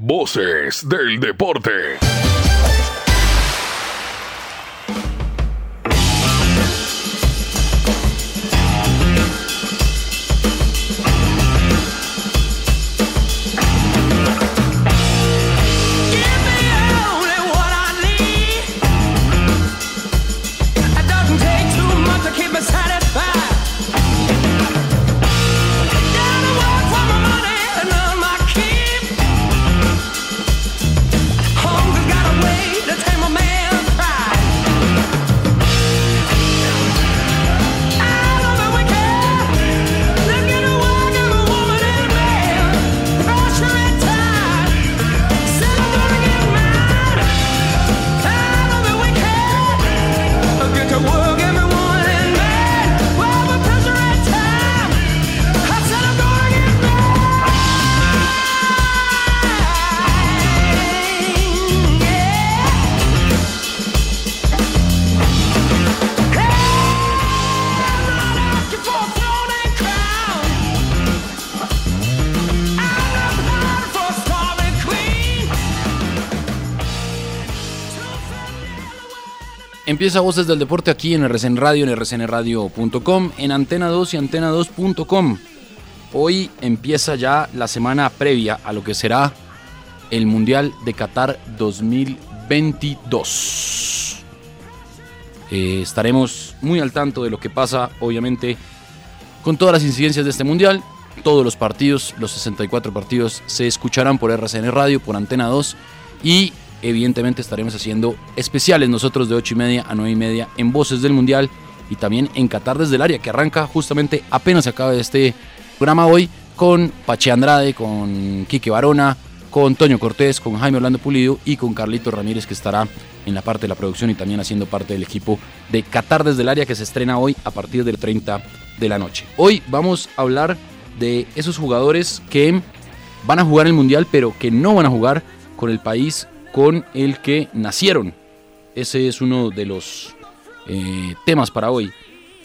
Voces del deporte. Empieza Voces del Deporte aquí en RCN Radio, en rcnradio.com, en Antena 2 y Antena2.com. Hoy empieza ya la semana previa a lo que será el Mundial de Qatar 2022. Eh, estaremos muy al tanto de lo que pasa, obviamente, con todas las incidencias de este Mundial. Todos los partidos, los 64 partidos, se escucharán por RCN Radio, por Antena 2 y evidentemente estaremos haciendo especiales nosotros de 8 y media a 9 y media en Voces del Mundial y también en Qatar desde el área que arranca justamente apenas se acaba este programa hoy con Pache Andrade, con Quique Barona, con Toño Cortés, con Jaime Orlando Pulido y con Carlito Ramírez que estará en la parte de la producción y también haciendo parte del equipo de Qatar desde el área que se estrena hoy a partir del 30 de la noche. Hoy vamos a hablar de esos jugadores que van a jugar el Mundial pero que no van a jugar con el país con el que nacieron. Ese es uno de los eh, temas para hoy.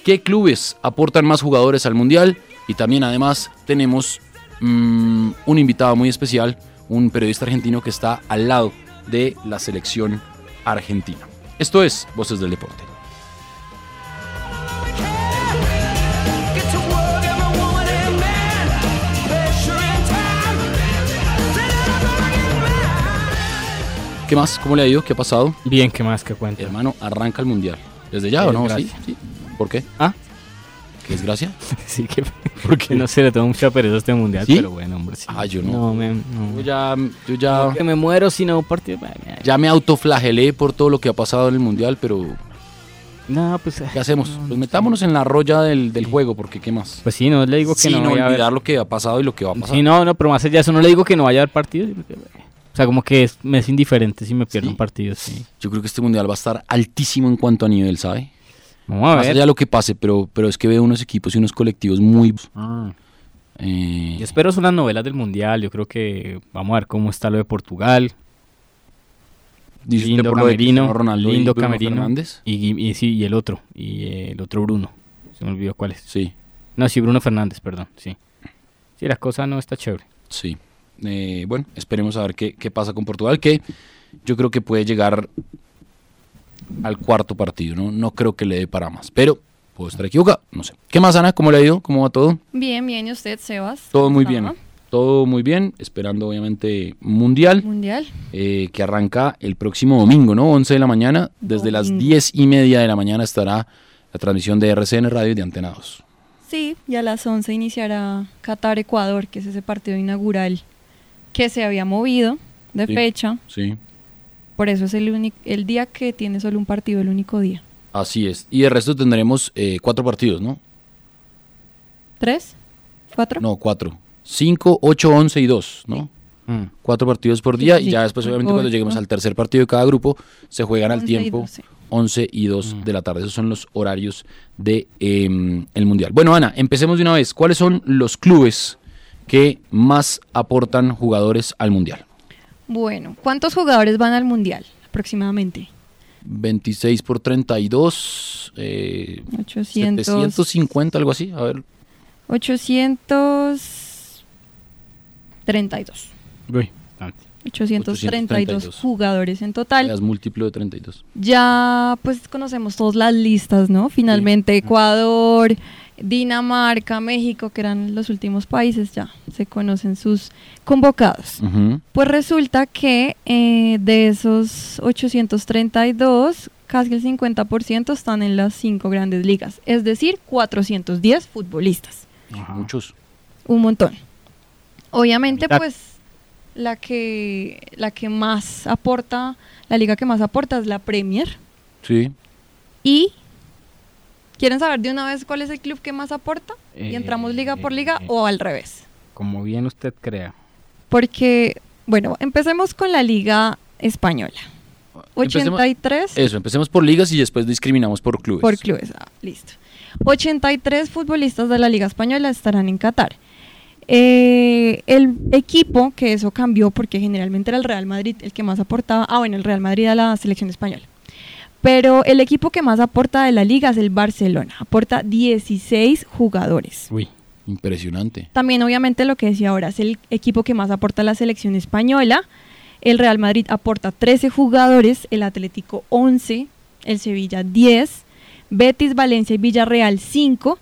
¿Qué clubes aportan más jugadores al Mundial? Y también además tenemos mm, un invitado muy especial, un periodista argentino que está al lado de la selección argentina. Esto es Voces del Deporte. ¿Qué más? ¿Cómo le ha ido? ¿Qué ha pasado? Bien, ¿qué más que cuenta? Hermano, arranca el mundial. ¿Desde ya o no? ¿Sí? ¿Sí? ¿Por qué? ¿Ah? ¿Qué desgracia? Sí, que porque no sé, le tengo mucha pereza a este mundial, ¿Sí? pero bueno, hombre, sí. Ah, yo no. No, me, Yo no. ya, yo ya, Que me muero si no partido. ya me autoflagelé por todo lo que ha pasado en el mundial, pero No, pues. ¿qué hacemos? no, Pues metámonos en la roya del, del juego, porque ¿qué más? Pues sí, no le digo que Sin no haber- olvidar lo que ha pasado y lo que va a pasar. Sí, no, no, pero más allá de eso no le digo que no vaya a haber partidos. O sea, como que es, me es indiferente si me pierdo un partido, sí. Yo creo que este mundial va a estar altísimo en cuanto a nivel, ¿sabe? Vamos a Más ver. allá de lo que pase, pero, pero es que veo unos equipos y unos colectivos muy... Ah. eh, Yo espero son las novelas del mundial. Yo creo que vamos a ver cómo está lo de Portugal. dice usted lindo por lo de camerino, Ronaldo y lindo Bruno camerino. Fernández. Y, y, y sí, y el otro. Y eh, el otro Bruno. Se me olvidó cuál es. Sí, No, sí, Bruno Fernández, perdón. Sí. Sí, la cosa no está chévere. sí. Eh, bueno, esperemos a ver qué, qué pasa con Portugal, que yo creo que puede llegar al cuarto partido, ¿no? No creo que le dé para más, pero puedo estar equivocado, no sé. ¿Qué más, Ana? ¿Cómo le ha ido? ¿Cómo va todo? Bien, bien, ¿y usted, Sebas? Todo muy ¿Cómo bien. todo muy bien, esperando obviamente Mundial, Mundial. eh, que arranca el próximo domingo, ¿no? 11 de la mañana, desde las Domingo. 10 y media de la mañana estará la transmisión de RCN Radio y de Antena 2. Sí, y a las 11 iniciará Qatar-Ecuador, que es ese partido inaugural que se había movido de Sí. fecha. Sí, Por eso es el, único el día que tiene solo un partido, el único día. así es. Y de resto tendremos eh, cuatro partidos, ¿no? ¿Tres? ¿Cuatro? No, cuatro. 5, 8, 11 y 2, ¿no? Mm. Cuatro partidos por día y sí, ya después, obviamente, cuando lleguemos al tercer partido de cada grupo, se juegan al 11 y tiempo 12. 11 y 2 de la tarde. Esos son los horarios del de, em, el Mundial. Bueno, Ana, empecemos de una vez. ¿Cuáles son los clubes que más aportan jugadores al Mundial? Bueno, ¿cuántos jugadores van al Mundial aproximadamente? 26 por 32, eh, 800. 750, algo así. A ver, 832. Uy, bastante. 832 832. jugadores en total. es múltiplo de 32. Ya pues conocemos todas las listas, ¿no? Finalmente Ecuador, Dinamarca, México, que eran los últimos países, ya se conocen sus convocados. Pues resulta que eh, de esos 832, casi el 50% están en las cinco grandes ligas, es decir, 410 futbolistas, Muchos. un montón. Obviamente, pues la que la que más aporta, la liga que más aporta es la Premier. Sí. Y ¿quieren saber de una vez cuál es el club que más aporta? y Eh, entramos liga por liga eh, o al revés. Como bien usted crea. Porque, bueno, empecemos con la liga española. Empecemos- 83 Eso, empecemos por ligas y después discriminamos por clubes. por clubes. Ah, listo. 83 futbolistas de la liga española estarán en Qatar. Eh, el equipo, que eso cambió porque generalmente era el Real Madrid el que más aportaba, ah bueno, el Real Madrid a la selección española. Pero el equipo que más aporta de la liga es el Barcelona, aporta 16 jugadores. Uy. Impresionante. También obviamente lo que decía ahora es el equipo que más aporta a la selección española. El Real Madrid aporta 13 jugadores, el Atlético 11, el Sevilla 10, Betis, Valencia y Villarreal 5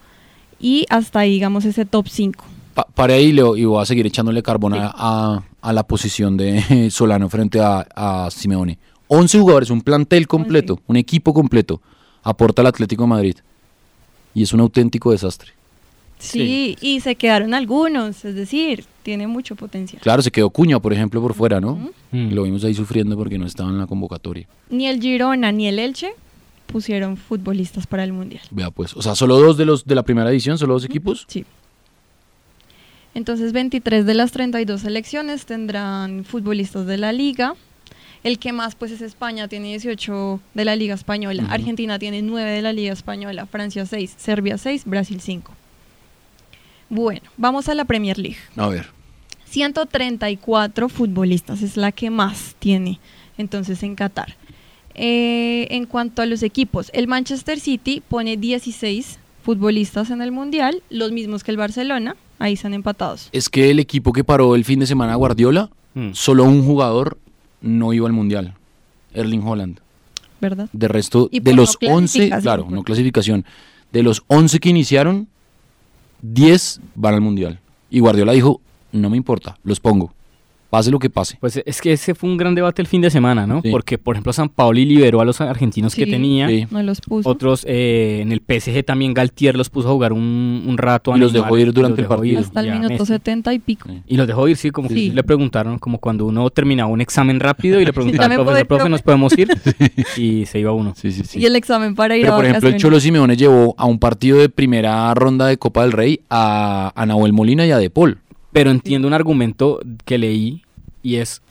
y hasta ahí digamos ese top 5. Pa- para ahí Leo, y voy a seguir echándole carbón a, a- a la posición de Solano frente a, a Simeone. 11 jugadores, un plantel completo, un equipo completo, aporta el Atlético de Madrid. Y es un auténtico desastre. Sí, y se quedaron algunos, es decir, tiene mucho potencial. Claro, se quedó Cuña, por ejemplo, por fuera, ¿no? Mm. Lo vimos ahí sufriendo porque no estaba en la convocatoria. Ni el Girona ni el Elche pusieron futbolistas para el Mundial. Vea pues, o sea, solo dos de los de la primera edición, solo dos equipos. Sí. Entonces 23 de las 32 selecciones tendrán futbolistas de la liga. El que más pues es España, tiene 18 de la liga española. Argentina tiene 9 de la liga española. Francia 6, Serbia 6, Brasil 5. Bueno, vamos a la Premier League. A ver, 134 futbolistas es la que más tiene entonces en Qatar. Eh, en cuanto a los equipos, el Manchester City pone 16 futbolistas en el Mundial, los mismos que el Barcelona, ahí están empatados. es que el equipo que paró el fin de semana a Guardiola, Mm. solo un jugador no iba al Mundial, Erling Holland. ¿verdad? De resto, Y de por los no 11, clasificación, claro, pues. no clasificación, de los 11 que iniciaron, 10 van al Mundial. Y Guardiola dijo, no me importa, los pongo, pase lo que pase. Pues es que ese fue un gran debate el fin de semana, ¿no? Sí. Porque, por ejemplo, San Paoli liberó a los argentinos que tenía. Sí. No los puso. Otros eh, en el PSG también Galtier los puso a jugar un, un rato. Y los dejó ir durante el partido. hasta el minuto Messi. 70 y pico. Sí. Y los dejó ir, sí, como que le preguntaron, como cuando uno terminaba un examen rápido y le preguntaba me al puedo profesor, profe, profe". ¿nos podemos ir? Y se iba uno. Sí, sí, sí. Y el examen para ir Pero a por ejemplo, el. Cholo Simeone llevó a un partido de primera ronda de Copa del Rey a, a Nahuel Molina y a De Paul. Pero entiendo un argumento que leí y es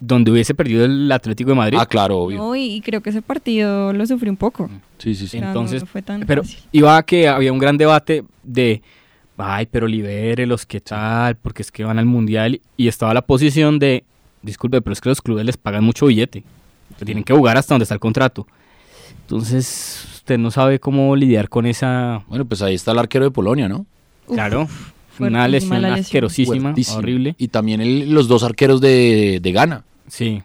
donde hubiese perdido el Atlético de Madrid. Ah, claro, obvio. No, y, creo que ese partido lo sufrí un poco. Sí, sí, sí. No, Entonces, no fue tan pero fácil. iba a que había un gran debate de, ay, pero libérelos, ¿qué tal? Porque es que van al Mundial y estaba la posición de, disculpe, pero es que los clubes les pagan mucho billete. Tienen que jugar hasta donde está el contrato. Entonces, usted no sabe cómo lidiar con esa, Bueno, pues ahí está el arquero de Polonia, ¿no? Uf, claro, una lesión la asquerosísima, Fuertísimo. horrible. Y también el- los dos arqueros de, de Ghana. Sí.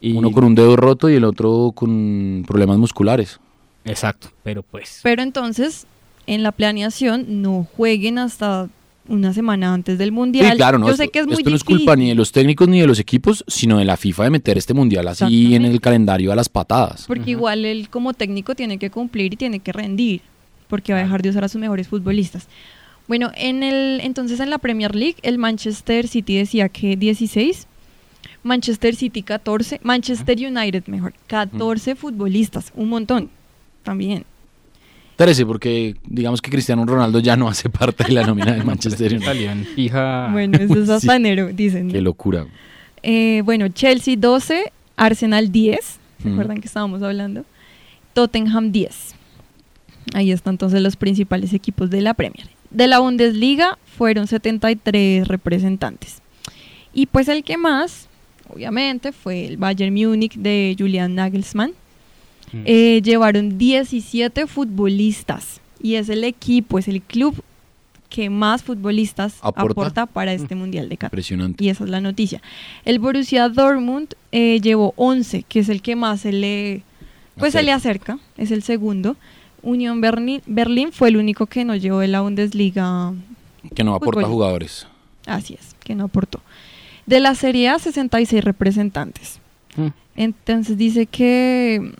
Y, Uno con un dedo roto y el otro con problemas musculares. Exacto, pero pues... Pero entonces, en la planeación, no jueguen hasta una semana antes del mundial. Sí, claro, no, Yo esto, sé que es muy esto no es difícil. culpa ni de los técnicos ni de los equipos, sino de la FIFA de meter este mundial así en Exactamente. el calendario a las patadas. Porque igual él como técnico tiene que cumplir y tiene que rendir, porque va a dejar de usar a sus mejores futbolistas. Bueno, en el entonces en la Premier League el Manchester City decía que 16, Manchester City 14, Manchester United mejor, 14 futbolistas, un montón también. 13, porque digamos que Cristiano Ronaldo ya no hace parte de la nómina de Manchester United. Bueno, eso es Sí. hasta enero, dicen. Qué locura. Eh, bueno, Chelsea 12, Arsenal 10, ¿se acuerdan que estábamos hablando? Tottenham 10. Ahí están entonces los principales equipos de la Premier. De la Bundesliga fueron 73 representantes. Y pues el que más, obviamente, fue el Bayern Múnich de Julian Nagelsmann. Mm. Eh, llevaron 17 futbolistas y es el equipo, es el club que más futbolistas ¿Aporta? aporta, para este Mundial de Qatar. Impresionante. Y esa es la noticia. El Borussia Dortmund eh, llevó 11, que es el que más se le, pues se le acerca, es el segundo. Unión Berlín, Berlín fue el único que no llevó de la Bundesliga, Que no aporta Futbolista. jugadores. así es, que no aportó. De la Serie A, 66 representantes. Mm. Entonces dice que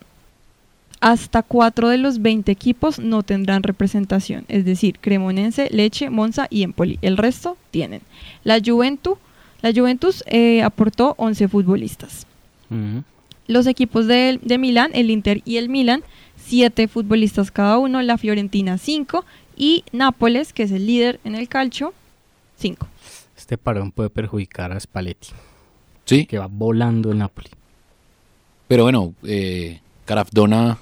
hasta cuatro de los 20 equipos no tendrán representación, es decir, Cremonense, Leche, Monza y Empoli. El resto tienen. La Juventus, la Juventus eh, aportó 11 futbolistas. Ujú. Los equipos de, de Milán, el Inter y el Milán, 7 futbolistas cada uno. La Fiorentina, 5. Y Nápoles, que es el líder en el calcio, 5. Este parón puede perjudicar a Spalletti, Sí, que va volando el Napoli. pero bueno, eh, Carafdona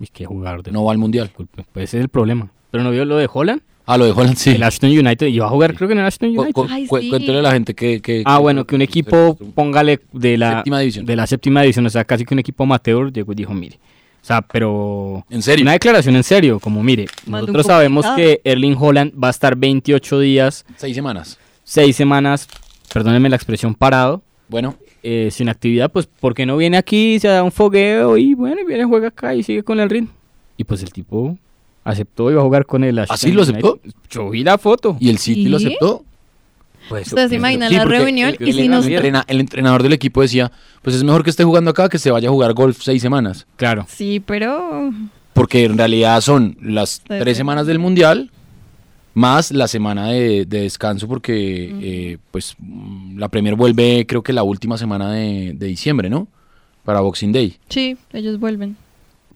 Y qué jugador de no va al mundial. Disculpe, pues ese es el problema. Pero no vio lo de Holland, Ah, lo de Holland, sí. el Ashton United, y va a jugar creo que en el Ashton United. cu- Ay, cu- sí. Cuéntele a la gente que... que- Ah, que- bueno, que un equipo, póngale de la Séptima división. de la séptima división, o sea, casi que un equipo amateur llegó y dijo, mire, sea, pero En serio. una declaración en serio, como mire, nosotros sabemos que Erling Holland va a estar 28 días, Seis semanas. 6 semanas, perdónenme la expresión, parado, Bueno, eh, sin actividad, pues, ¿por qué no viene aquí, se da un fogueo y bueno, y viene, juega acá y sigue con el ritmo? Y pues el tipo aceptó y va a jugar con el Ashton ¿Así lo aceptó? United. Yo vi la foto. ¿y el City lo ¿Sí? aceptó? Pues, Ustedes se imaginan la reunión el, y si el nos... entrena- el entrenador del equipo decía, pues es mejor que esté jugando acá que se vaya a jugar golf seis semanas. Claro. Sí, pero... Porque en realidad son las tres semanas del mundial más la semana de, de descanso porque eh, pues la Premier vuelve creo que la última semana de, de diciembre, ¿no? Para Boxing Day. Sí, ellos vuelven.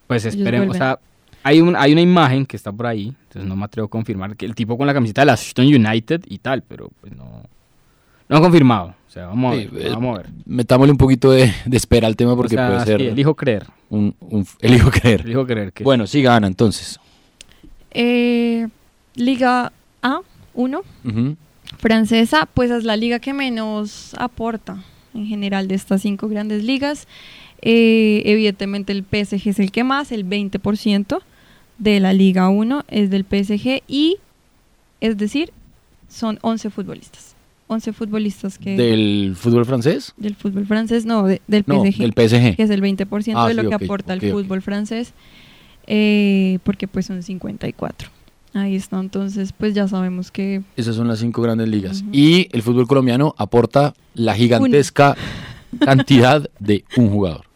Pues esperemos, o sea, hay, un, hay una imagen que está por ahí, entonces no me atrevo a confirmar que el tipo con la camiseta de la Ashton United y tal, pero pues no, no han confirmado. O sea, vamos a Sí, ver, eh, vamos a ver. Metámosle un poquito de, de espera al tema porque O sea, puede ser sí, elijo creer, un, un- elijo creer. elijo creer que Bueno, sí gana entonces. Eh, Liga A, 1, Ujú. francesa, pues es la liga que menos aporta en general de estas cinco grandes ligas. Eh, evidentemente el PSG es el que más, el 20% de la Liga 1 es del PSG y, es decir, son 11 futbolistas. 11 futbolistas que ¿Del fútbol francés? del fútbol francés, no, de- del No, PSG. del PSG. que es el 20% Ah, de lo sí, que aporta el fútbol francés, eh, porque pues son 54. Ahí está, entonces pues ya sabemos que Esas son las cinco grandes ligas. Y el fútbol colombiano aporta la gigantesca cantidad de un jugador.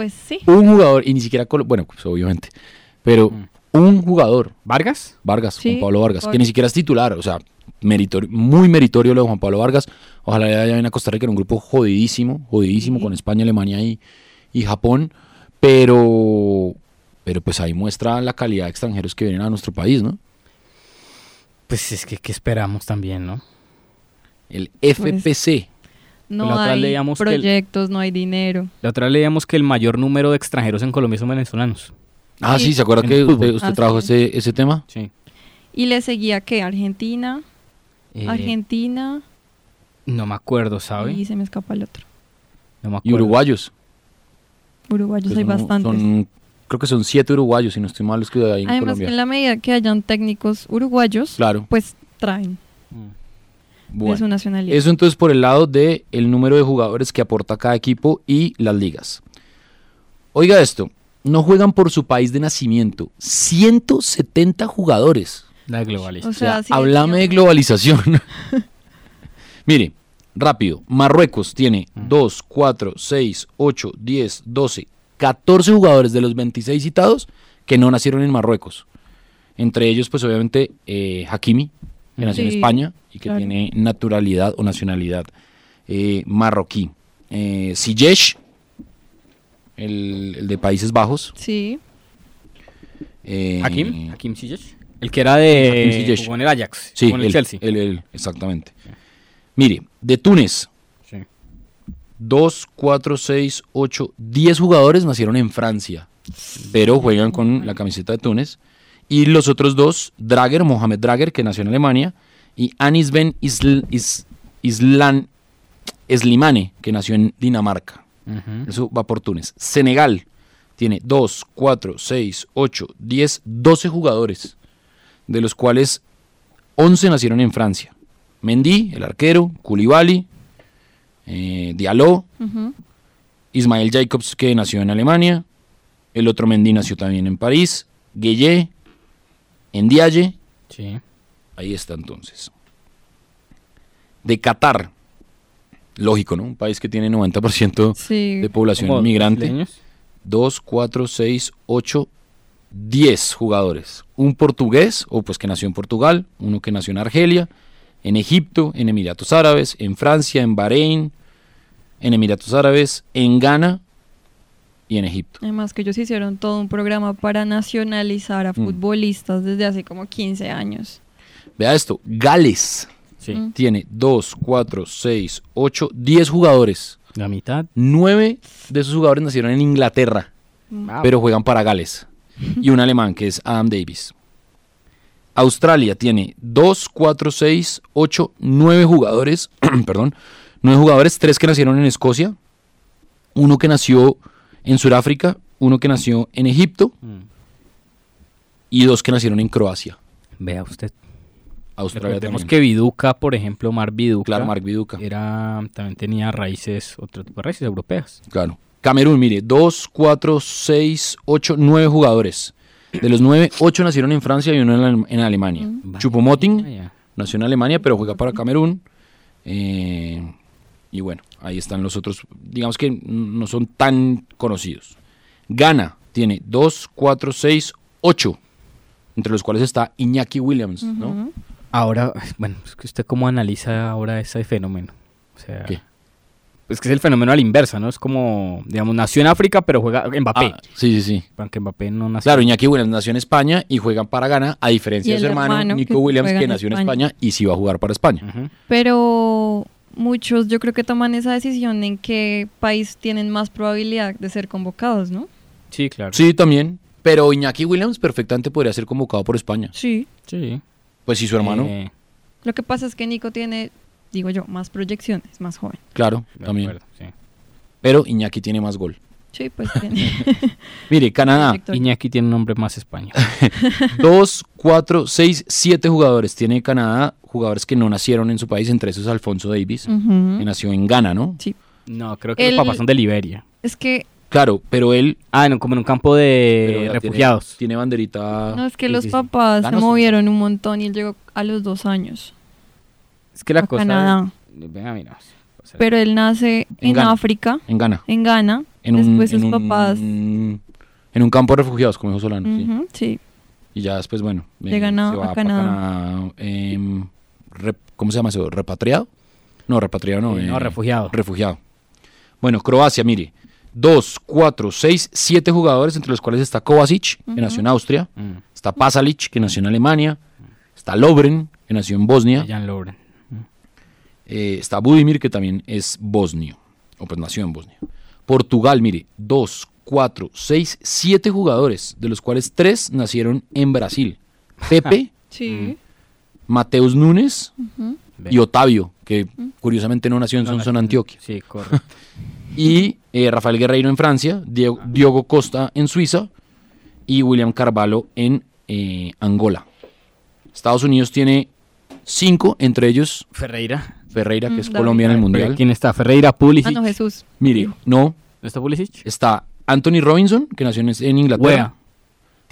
Pues sí, Un jugador, y ni siquiera, colo- bueno, pues obviamente, pero un jugador, Vargas, Vargas, Sí, Juan Pablo Vargas, que ni siquiera es titular, o sea, meritorio, muy meritorio lo de Juan Pablo Vargas. Ojalá le vaya bien a Costa Rica en un grupo jodidísimo, jodidísimo Sí. con España, Alemania y, y Japón, pero, pero pues ahí muestra la calidad de extranjeros que vienen a nuestro país, ¿no? pues es que ¿qué esperamos también, ¿no? El FPC. No la otra hay leíamos que el- proyectos, no hay dinero. La otra leíamos que el mayor número de extranjeros en Colombia son venezolanos. Ah, Sí. sí, ¿se acuerda que usted, trajo es. ese, ese tema? Sí. Y le seguía que Argentina, Eh, Argentina No me acuerdo, ¿sabe? y se me escapa el otro. No me Y acuerdo. uruguayos. Uruguayos que hay son- bastantes. son- creo que son siete uruguayos, si no estoy mal, los que hay en Además que Colombia. en la medida que hayan técnicos uruguayos, Claro. pues traen Mm. De Bueno, su nacionalidad. eso entonces por el lado de el número de jugadores que aporta cada equipo y las ligas. Oiga esto, no juegan por su país de nacimiento. 170 jugadores. La globalización. O sea, sí, háblame de sí. globalización. Mire, rápido. Marruecos tiene 2, 4, 6, 8, 10, 12, 14 jugadores de los 26 citados que no nacieron en Marruecos. Entre ellos, pues obviamente, eh, Hakimi, que nació en España y que claro. tiene naturalidad o nacionalidad eh, marroquí. Eh, Ziyech, el, el de Países Bajos. Sí. eh, Hakim, Hakim Ziyech. El que era de jugó en el Ajax, Sí, jugó en el él, Chelsea. él, él, exactamente. Mire, de Túnez, Sí. 2, 4, 6, 8, 10 jugadores nacieron en Francia, pero juegan con la camiseta de Túnez. Y los otros dos, Drager, Mohamed Drager, que nació en Alemania, y Anis Ben Isl- Is- Islan Slimane, que nació en Dinamarca. Ujú. Eso va por Túnez. Senegal tiene 2, 4, 6, 8, 10, 12 jugadores, de los cuales 11 nacieron en Francia. Mendy, el arquero, Koulibaly, eh, Diallo, Ujú. Ismael Jacobs, que nació en Alemania, el otro Mendy nació también en París, Gueye, Ndiaye, Sí. ahí está entonces. De Qatar, lógico, ¿no? Un país que tiene 90% Sí. de población inmigrante. brasileños. 2, 4, 6, 8, 10 jugadores. Un portugués, o pues que nació en Portugal, uno que nació en Argelia, en Egipto, en Emiratos Árabes, en Francia, en Bahrein, en Emiratos Árabes, en Ghana y en Egipto. Además que ellos hicieron todo un programa para nacionalizar a Mm. futbolistas desde hace como 15 años. Vea esto, Gales Sí. Mm. tiene 2, 4, 6, 8, 10 jugadores. La mitad. 9 de esos jugadores nacieron en Inglaterra. Ah, pero juegan para Gales. Y un alemán que es Adam Davis. Australia tiene 2, 4, 6, 8, 9 jugadores, perdón, 9 jugadores, 3 que nacieron en Escocia, uno que nació en Sudáfrica, uno que nació en Egipto Mm. y dos que nacieron en Croacia. Vea usted. Australia Recordemos que Viduca, por ejemplo, Mar Viduca, Claro, Mark Viduca. era, también tenía raíces, otro tipo de raíces europeas. Claro. Camerún, mire, 2, 4, 6, 8, 9 jugadores. De los 9, 8 nacieron en Francia y uno en, Alem- en Alemania. Mm. Chupomoting nació en Alemania, pero juega para Camerún. Eh, y bueno, ahí están los otros, digamos que no son tan conocidos. Ghana tiene 2, 4, 6, 8, entre los cuales está Iñaki Williams, ¿no? Ahora, bueno, es que usted cómo analiza ahora ese fenómeno. O sea, ¿Qué? es que es el fenómeno a la inversa, ¿no? Es como, digamos, nació en África, pero juega Mbappé. Ah, sí, sí, sí. Aunque Mbappé no nació. Claro, Iñaki Williams nació en España y juega para Ghana, a diferencia de su hermano, hermano Nico que Williams, que nació en España. España y sí va a jugar para España. Pero muchos yo creo que toman esa decisión en qué país tienen más probabilidad de ser convocados, ¿no? Sí, claro. Sí, también. Pero Iñaki Williams perfectamente podría ser convocado por España. Sí. Sí. Pues si su hermano, Eh, Lo que pasa es que Nico tiene, digo yo, más proyecciones, más joven. claro, de también. acuerdo, sí. Pero Iñaki tiene más gol. Sí, pues tiene. Mire, Canadá. Iñaki tiene un nombre más español. 2, 4, 6, 7 jugadores. Tiene Canadá jugadores que no nacieron en su país, entre esos Alfonso Davis, Ujú. que nació en Ghana, ¿no? Sí. No, creo que El- los papás son de Liberia. Es que, Claro, pero él Ah, no, como en un campo de refugiados. Tiene, tiene banderita. no, es que los papás se movieron un montón y él llegó a los dos años. Es que la a cosa. Canadá. Venga, mira. o sea, Pero él nace En en, Ghana. África, En Ghana. en Ghana. En un, después en sus un- papás. En un campo de refugiados, como dijo Solano. sí. Y ya después, bueno. eh, a- se va a pa' Canadá. Canadá, em, rep- ¿Cómo se llama eso? ¿Repatriado? No, repatriado no. Sí, no, eh, refugiado. Refugiado. Bueno, Croacia, mire. 2, 4, 6, 7 jugadores, entre los cuales está Kovacic, que nació en Austria. mm, Está Pasalic, que nació en Alemania. Está Lovren, que nació en Bosnia. Jan Lovren. Eh, está Budimir, que también es bosnio. O pues nació en Bosnia. Portugal, mire. 2, 4, 6, 7 jugadores, de los cuales 3 nacieron en Brasil. Pepe, Sí. Mateus Núñez y Otavio, que curiosamente no nació en No, Sonsón, Antioquia. Sí, correcto. Y eh, Rafael Guerreiro en Francia, Diego, Diogo Costa en Suiza y William Carvalho en eh, Angola. Estados Unidos tiene cinco, entre ellos Ferreira. Ferreira, que Mm, es David. Colombia en el Mundial. ¿Quién está? Ferreira, Pulisic. Ah, no, Jesús. Mire, no, ¿No está Pulisic? está Anthony Robinson, que nació en, Inglaterra.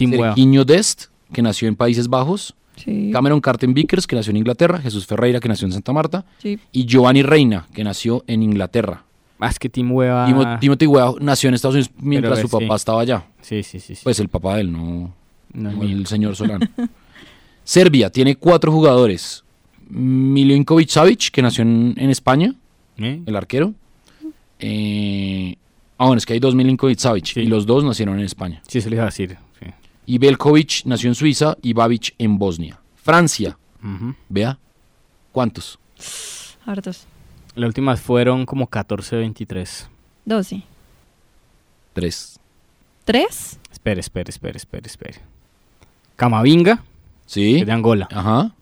Wea. Wea. Dest, que nació en Países Bajos. Sí. Cameron Carten Vickers, que nació en Inglaterra, Jesús Ferreira, que nació en Santa Marta, Sí. y Giovanni Reina, que nació en Inglaterra. Más que Tim Hueva. Timo- Timothy Weah nació en Estados Unidos mientras Pero, su papá sí. estaba allá. Sí, sí, sí. sí. Pues el papá de él, no, No, el señor Solano. Serbia tiene cuatro jugadores. Milinkovic Savic, que nació en, en España, ¿Eh? el arquero. Eh, ah, bueno, es que hay dos Milinkovic Savic, Sí. y los dos nacieron en España. Sí, se le iba a decir. Sí. Y Belkovic nació en Suiza y Babic en Bosnia. Francia, vea, ¿cuántos? Hartos. Las últimas fueron como 14-23. 12. Tres. ¿Tres? Espere, espere, espere, espere, espere. Camavinga, que ¿Sí? es de Angola. Ajá.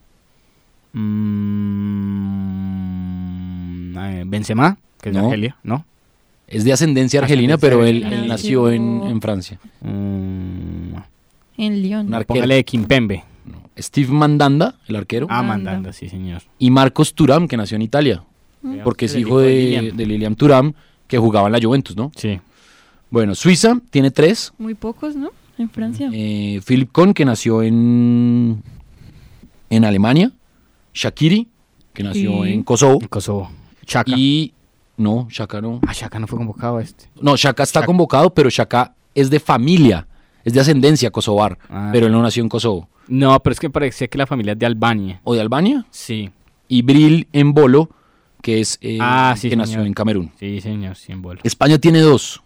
Mm, eh, Benzema, que es de No. Argelia, ¿no? Es de ascendencia argelina, Ascendencia pero él, argelina. él nació en, en Francia. Mm, En Lyon. Póngale Kimpembe. No. Steve Mandanda, el arquero. Ah, Mandanda. sí, señor. Y Marcos Turam, que nació en Italia. Porque es El hijo de, Lilian. de Lilian Turam, que jugaba en la Juventus, ¿no? Sí. Bueno, Suiza tiene tres. Muy pocos, ¿no? En Francia. Eh, Philip Kohn, que nació en, en Alemania. Shakiri, que nació en Kosovo. En Kosovo. Chaka. Y no, Shaka no. Ah, Chaka no fue convocado a este. No, Shaka está Shaka. convocado, pero Shaka es de familia, es de ascendencia kosovar, Ah. pero él no nació en Kosovo. No, pero es que parecía que la familia es de Albania. ¿O de Albania? Sí. Y Bril en Bolo, que es eh, Ah, sí, que nació en Camerún. Sí, señor, sí, en bola. España tiene dos.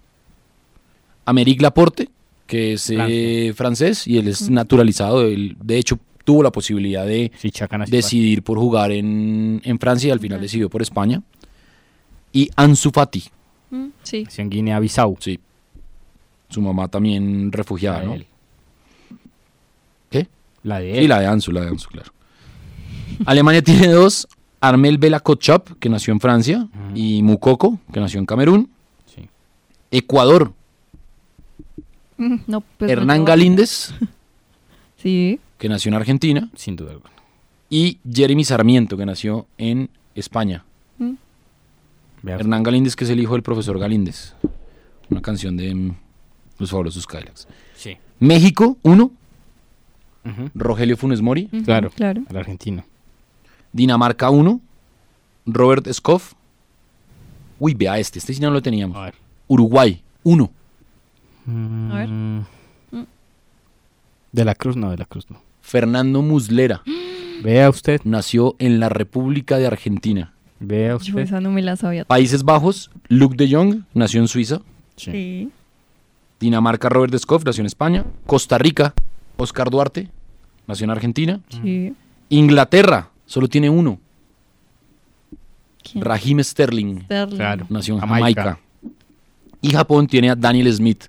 Americ Laporte, que es eh, francés y él es naturalizado. Él, de hecho, tuvo la posibilidad de Sí, decidir por jugar en, en Francia y al final decidió por España. Y Ansu Fati, Mm, sí. nació en Guinea-Bissau. sí. Su mamá también refugiada, ¿no? él. ¿Qué? La de Sí, él. la de Ansu, la de Ansu, claro. Alemania tiene dos. Armel Bela Kotchap, que nació en Francia, y Mukoko, que nació en Camerún. Sí. Ecuador, Mm, No, pues Hernán Galíndez, Sí. Que nació en Argentina, Sin duda alguna. y Jeremy Sarmiento, que nació en España. Mm, Hernán Galíndez, que es el hijo del profesor Galíndez. Una canción de mm, Los Fabulosos Cadillacs. Sí. México, uno. Rogelio Funes Mori. Claro. Claro. El argentino. Dinamarca, uno. Robert Skoff. Uy, vea este. Este sí no lo teníamos. A ver. Uruguay, uno. A ver. Mm. De la Cruz, no, de la Cruz no. Fernando Muslera. Vea usted, Nació en la República de Argentina. vea Yo usted. esa no me la sabía. Países Bajos, Luc de Jong. Nació en Suiza. Sí. Sí. Dinamarca, Robert Skoff. Nació en España. Costa Rica, Oscar Duarte. Nació en Argentina. Sí. Inglaterra, solo tiene uno. ¿Quién? Raheem Sterling. Sterling. Claro. nació en Jamaica. Jamaica. Y Japón tiene a Daniel Smith,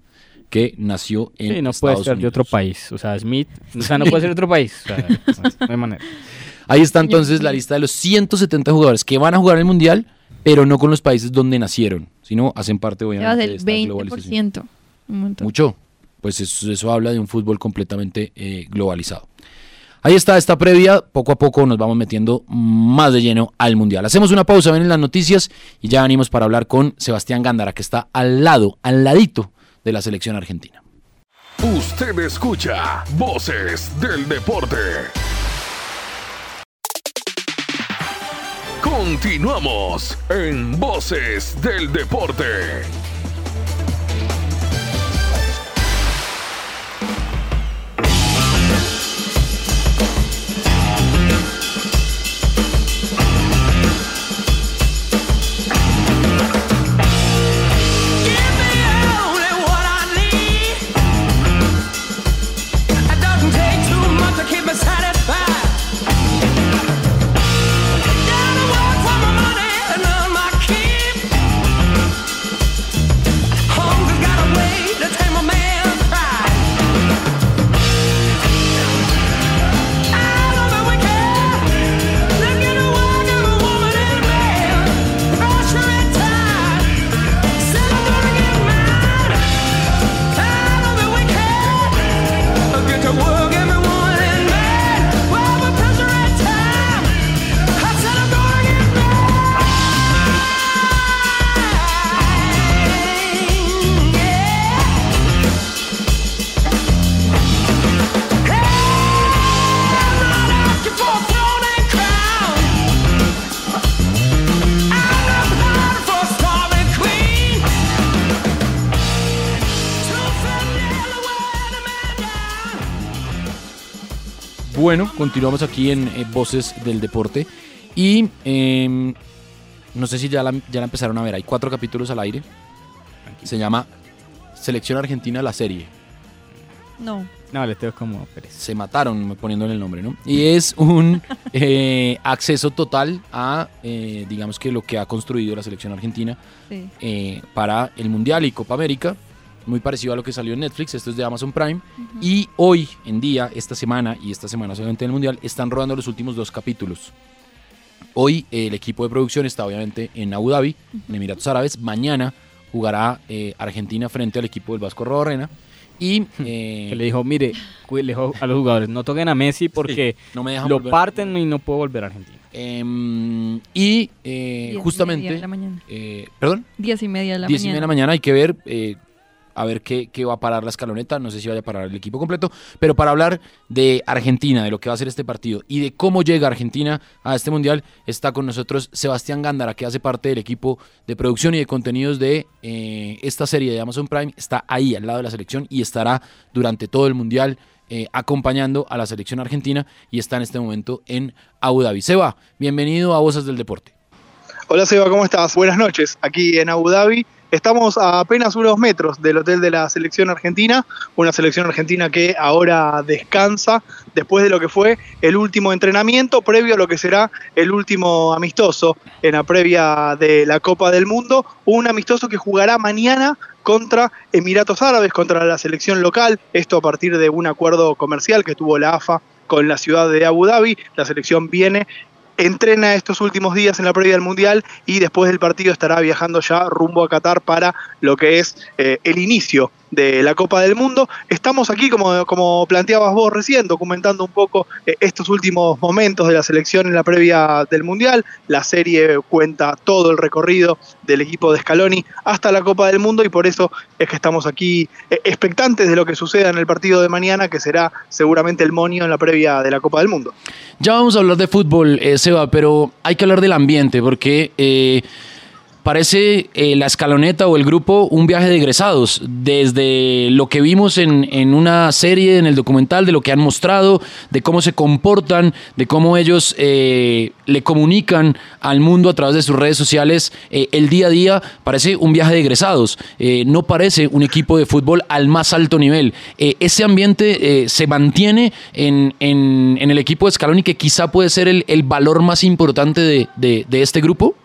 que nació en Sí, no Estados puede ser de otro país. O sea, Smith. O sea, no puede ser de otro país. O sea, no hay manera. Ahí está entonces la lista de los 170 jugadores que van a jugar el Mundial, pero no con los países donde nacieron, sino hacen parte obviamente de el esta globalización. 20%. Un montón. Mucho. Pues eso, eso habla de un fútbol completamente eh, globalizado. Ahí está esta previa, poco a poco nos vamos metiendo más de lleno al Mundial. Hacemos una pausa, ven en las noticias y ya venimos para hablar con Sebastián Gándara, que está al lado, al ladito de la selección argentina. Usted escucha Voces del Deporte. Continuamos en Voces del Deporte. Bueno, continuamos aquí en eh, Voces del Deporte. Y em, no sé si ya la, ya la empezaron a ver. Hay cuatro capítulos al aire. Se llama Selección Argentina, la serie. No. No, le tengo como pereza. Se mataron poniéndole el nombre, ¿no? Y es un eh, acceso total a, eh, digamos que lo que ha construido la selección argentina Sí. eh, para el Mundial y Copa América. Muy parecido a lo que salió en Netflix, esto es de Amazon Prime. Y hoy en día, esta semana y esta semana solamente en el Mundial, están rodando los últimos dos capítulos. Hoy eh, el equipo de producción está obviamente en Abu Dhabi, en Emiratos Árabes. Mañana jugará eh, Argentina frente al equipo del Vasco Rodorrena. Y eh, Que le dijo, mire, le dijo a los jugadores, no toquen a Messi porque no me dejan lo volver. parten y no puedo volver a Argentina. Em, y eh, Diez y media justamente... de la mañana. eh, ¿Perdón? Diez y media de la 10 y media de la mañana. mañana hay que ver eh, a ver qué, qué va a parar la escaloneta. No sé si vaya a parar el equipo completo. Pero para hablar de Argentina, de lo que va a ser este partido y de cómo llega Argentina a este mundial, está con nosotros Sebastián Gándara, que hace parte del equipo de producción y de contenidos de eh, esta serie de Amazon Prime. Está ahí al lado de la selección y estará durante todo el mundial. eh, acompañando a la selección argentina y está en este momento en Abu Dhabi. Seba, bienvenido a Voces del Deporte. Hola Seba, ¿cómo estás? Buenas noches, aquí en Abu Dhabi. Estamos a apenas unos metros del hotel de la selección argentina, una selección argentina que ahora descansa después de lo que fue el último entrenamiento previo a lo que será el último amistoso en la previa de la Copa del Mundo, un amistoso que jugará mañana contra Emiratos Árabes, contra la selección local, esto a partir de un acuerdo comercial que tuvo la AFA con la ciudad de Abu Dhabi, la selección viene entrena estos últimos días en la previa del Mundial y después del partido estará viajando ya rumbo a Qatar para lo que es eh, el inicio de la Copa del Mundo. Estamos aquí, como, como planteabas vos recién, documentando un poco eh, estos últimos momentos de la selección en la previa del Mundial. La serie cuenta todo el recorrido del equipo de Scaloni hasta la Copa del Mundo y por eso es que estamos aquí eh, expectantes de lo que suceda en el partido de mañana, que será seguramente el monio en la previa de la Copa del Mundo. Ya vamos a hablar de fútbol, eh, Seba, pero hay que hablar del ambiente porque eh, parece eh, la escaloneta o el grupo un viaje de egresados. Desde lo que vimos en, en una serie, en el documental, de lo que han mostrado, de cómo se comportan, de cómo ellos eh, le comunican al mundo a través de sus redes sociales eh, el día a día, parece un viaje de egresados. Eh, no parece un equipo de fútbol al más alto nivel. Ese ambiente se mantiene en, en- en el equipo de Scaloni, que quizá puede ser el, el valor más importante de, de- de este grupo.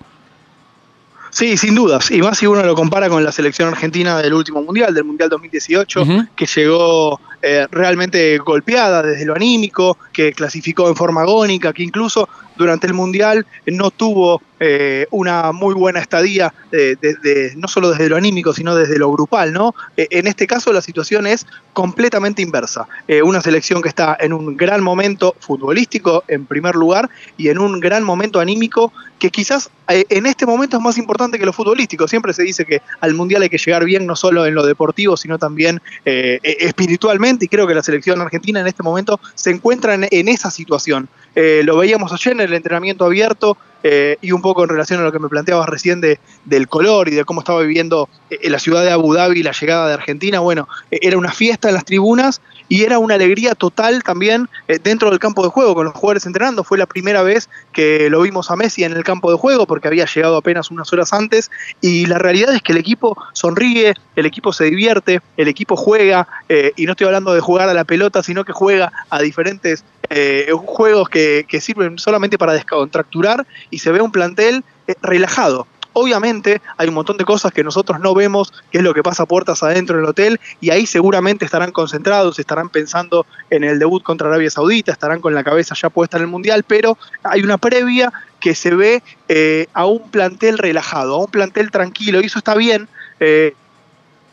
Sí, sin dudas. Y más si uno lo compara con la selección argentina del último mundial, del mundial 2018, Ujú. que llegó eh, realmente golpeada desde lo anímico, que clasificó en forma agónica, que incluso durante el mundial no tuvo eh, una muy buena estadía, de- no solo desde lo anímico, sino desde lo grupal. ¿no? Eh, en este caso la situación es completamente inversa. Eh, una selección que está en un gran momento futbolístico, en primer lugar, y en un gran momento anímico que quizás eh, en este momento es más importante que lo futbolístico. Siempre se dice que al Mundial hay que llegar bien no solo en lo deportivo, sino también eh, eh, espiritualmente, y creo que la selección argentina en este momento se encuentra en, esa situación. Eh, lo veíamos ayer en el entrenamiento abierto eh, y un poco en relación a lo que me planteabas recién de, del color y de cómo estaba viviendo eh, la ciudad de Abu Dhabi la llegada de Argentina. Bueno, eh, era una fiesta en las tribunas y era una alegría total también eh, dentro del campo de juego, con los jugadores entrenando. Fue la primera vez que lo vimos a Messi en el campo de juego, porque había llegado apenas unas horas antes, y la realidad es que el equipo sonríe, el equipo se divierte, el equipo juega, eh, y no estoy hablando de jugar a la pelota, sino que juega a diferentes eh, juegos que, que sirven solamente para descontracturar, y se ve un plantel eh, relajado. Obviamente hay un montón de cosas que nosotros no vemos, que es lo que pasa puertas adentro en el hotel, y ahí seguramente estarán concentrados, estarán pensando en el debut contra Arabia Saudita, estarán con la cabeza ya puesta en el Mundial, pero hay una previa que se ve eh, a un plantel relajado, a un plantel tranquilo, y eso está bien. eh,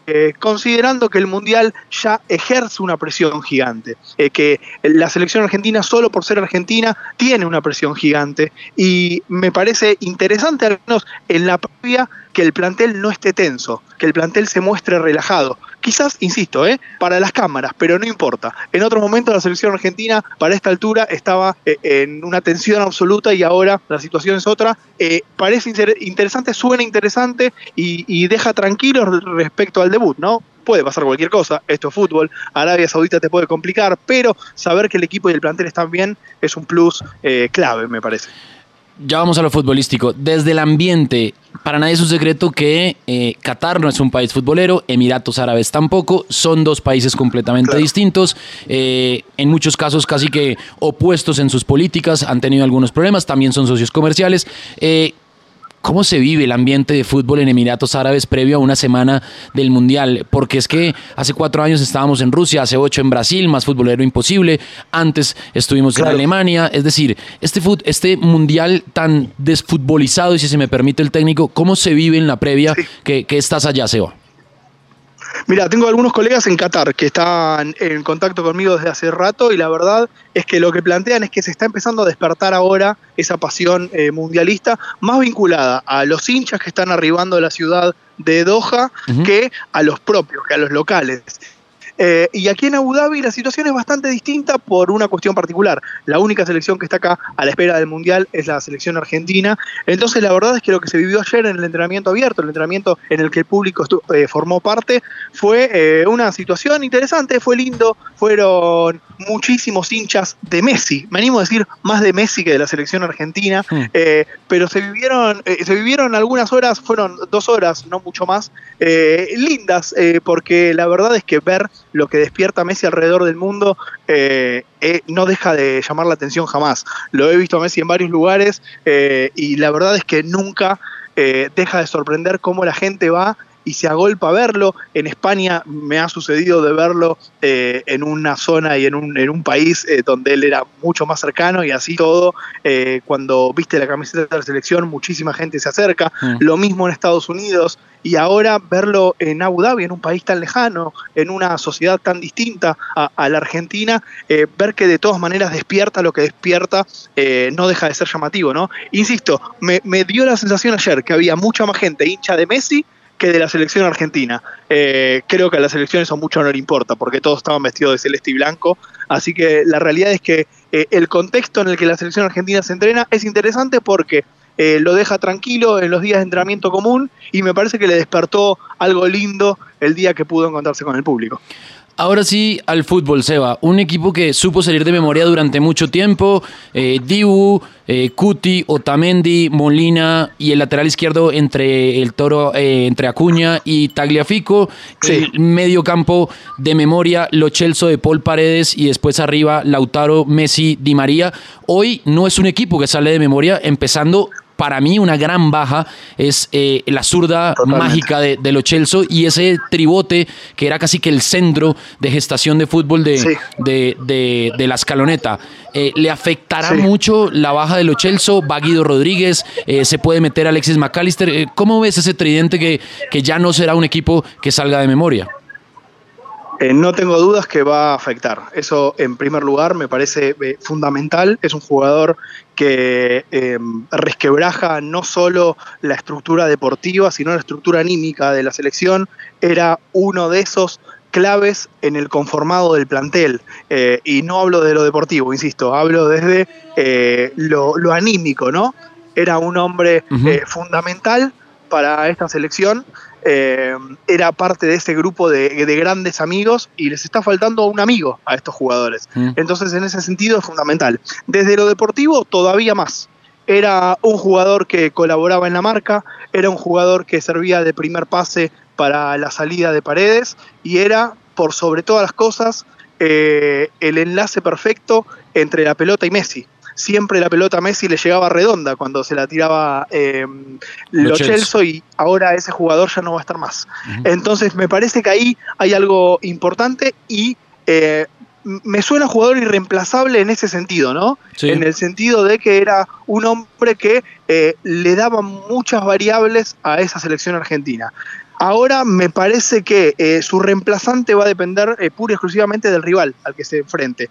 eh, considerando que el Mundial ya ejerce una presión gigante, eh, que la selección argentina solo por ser argentina tiene una presión gigante y me parece interesante al menos en la previa que el plantel no esté tenso, que el plantel se muestre relajado. Quizás, insisto, ¿eh? para las cámaras, pero no importa. En otro momento la selección argentina para esta altura estaba eh, en una tensión absoluta y ahora la situación es otra. Eh, parece inter- interesante, suena interesante y, deja tranquilo respecto al debut, ¿no? puede pasar cualquier cosa, esto es fútbol, Arabia Saudita te puede complicar, pero saber que el equipo y el plantel están bien es un plus eh, clave, me parece. Ya vamos a lo futbolístico. Desde el ambiente, para nadie es un secreto que eh, Qatar no es un país futbolero, Emiratos Árabes tampoco, son dos países completamente distintos, eh, en muchos casos casi que opuestos en sus políticas, han tenido algunos problemas, también son socios comerciales. Eh, ¿Cómo se vive el ambiente de fútbol en Emiratos Árabes previo a una semana del Mundial? Porque es que hace cuatro años estábamos en Rusia, hace ocho en Brasil, más futbolero imposible. Antes estuvimos en Alemania. Es decir, este, este Mundial tan desfutbolizado, y si se me permite el técnico, ¿cómo se vive en la previa que, que estás allá, Seba? Mira, tengo algunos colegas en Qatar que están en contacto conmigo desde hace rato y la verdad es que lo que plantean es que se está empezando a despertar ahora esa pasión eh, mundialista más vinculada a los hinchas que están arribando a la ciudad de Doha que a los propios, que a los locales. Eh, y aquí en Abu Dhabi la situación es bastante distinta por una cuestión particular. La única selección que está acá a la espera del Mundial es la selección argentina. Entonces la verdad es que lo que se vivió ayer en el entrenamiento abierto, el entrenamiento en el que el público eh, formó parte, fue eh, una situación interesante, fue lindo, fueron muchísimos hinchas de Messi, me animo a decir más de Messi que de la selección argentina, hmm. pero se vivieron, se vivieron algunas horas, fueron dos horas, no mucho más, lindas, porque la verdad es que ver lo que despierta Messi alrededor del mundo eh, eh, no deja de llamar la atención jamás. Lo he visto a Messi en varios lugares eh, y la verdad es que nunca deja de sorprender cómo la gente va y se agolpa a verlo. En España me ha sucedido de verlo eh, en una zona y en un, en un país eh, donde él era mucho más cercano y así todo. Eh, cuando viste la camiseta de la selección, muchísima gente se acerca. Mm. Lo mismo en Estados Unidos. Y ahora verlo en Abu Dhabi, en un país tan lejano, en una sociedad tan distinta a, la Argentina, ver que de todas maneras despierta lo que despierta no deja de ser llamativo, ¿no? Insisto, me, me dio la sensación ayer que había mucha más gente hincha de Messi que de la selección argentina. Eh, creo que a la selección eso mucho no le importa, porque todos estaban vestidos de celeste y blanco. Así que la realidad es que eh, el contexto en el que la selección argentina se entrena es interesante porque eh, lo deja tranquilo en los días de entrenamiento común y me parece que le despertó algo lindo el día que pudo encontrarse con el público. Ahora sí, al fútbol, Seba. Un equipo que supo salir de memoria durante mucho tiempo. Eh, Dibu, eh, Cuti, Otamendi, Molina y el lateral izquierdo entre el toro, eh, entre Acuña y Tagliafico. El medio campo de memoria, Lo Chelso de Paul Paredes y después arriba Lautaro, Messi, Di María. Hoy no es un equipo que sale de memoria, empezando para mí una gran baja es eh, la zurda mágica de, de, Lo Celso y ese tribote que era casi que el centro de gestación de fútbol de, de, la escaloneta. Eh, ¿Le afectará mucho la baja de Lo Celso? ¿Va Guido Rodríguez? Eh, ¿Se puede meter Alexis McAllister? ¿Cómo ves ese tridente que, que ya no será un equipo que salga de memoria? Eh, no tengo dudas que va a afectar. Eso, en primer lugar, me parece eh, fundamental. Es un jugador que em, resquebraja no solo la estructura deportiva, sino la estructura anímica de la selección. Era uno de esos claves en el conformado del plantel. Eh, y no hablo de lo deportivo, insisto, hablo desde lo, anímico, ¿no? Era un hombre fundamental para esta selección eh, era parte de ese grupo de, grandes amigos y les está faltando un amigo a estos jugadores. Mm. Entonces, en ese sentido es fundamental. Desde lo deportivo, todavía más. Era un jugador que colaboraba en la marca, era un jugador que servía de primer pase para la salida de paredes y era, por sobre todas las cosas, eh, el enlace perfecto entre la pelota y Messi siempre la pelota a Messi le llegaba redonda cuando se la tiraba eh, Lo y ahora ese jugador ya no va a estar más. Entonces me parece que ahí hay algo importante y eh, me suena jugador irreemplazable en ese sentido, ¿no? En el sentido de que era un hombre que eh, le daba muchas variables a esa selección argentina. Ahora me parece que eh, su reemplazante va a depender pura y exclusivamente del rival al que se enfrente.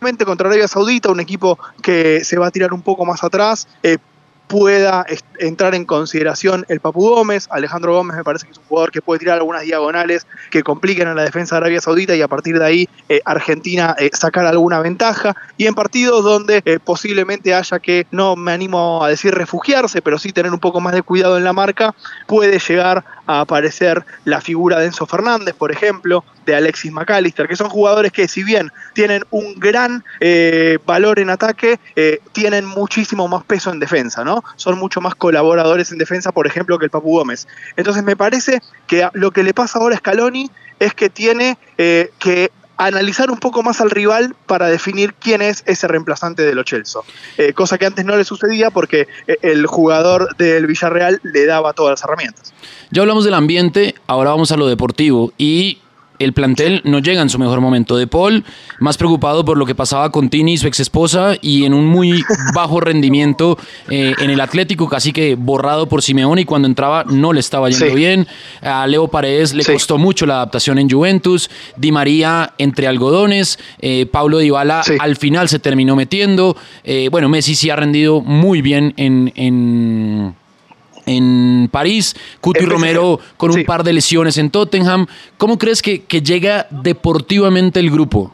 Contra Arabia Saudita, un equipo que se va a tirar un poco más atrás, eh, pueda entrar en consideración el Papu Gómez. Alejandro Gómez me parece que es un jugador que puede tirar algunas diagonales que compliquen a la defensa de Arabia Saudita y a partir de ahí eh, Argentina eh, sacar alguna ventaja. Y en partidos donde posiblemente haya que, no me animo a decir refugiarse, pero sí tener un poco más de cuidado en la marca, puede llegar a aparecer la figura de Enzo Fernández, por ejemplo, de Alexis McAllister, que son jugadores que si bien tienen un gran eh, valor en ataque, eh, tienen muchísimo más peso en defensa, ¿no? Son mucho más colaboradores en defensa, por ejemplo, que el Papu Gómez. Entonces me parece que lo que le pasa ahora a Scaloni es que tiene eh, que analizar un poco más al rival para definir quién es ese reemplazante de Lo Celso. cosa que antes no le sucedía porque el jugador del Villarreal le daba todas las herramientas. Ya hablamos del ambiente, ahora vamos a lo deportivo y el plantel no llega en su mejor momento. De Paul, más preocupado por lo que pasaba con Tini, su ex esposa, y en un muy bajo rendimiento eh, en el Atlético, casi que borrado por Simeone, y cuando entraba no le estaba yendo bien. A Leo Paredes le costó mucho la adaptación en Juventus. Di María entre algodones. Eh, Pablo Dybala al final se terminó metiendo. Eh, bueno, Messi sí ha rendido muy bien en en París, Cuti Romero con un par de lesiones en Tottenham. ¿Cómo crees que, que llega deportivamente el grupo?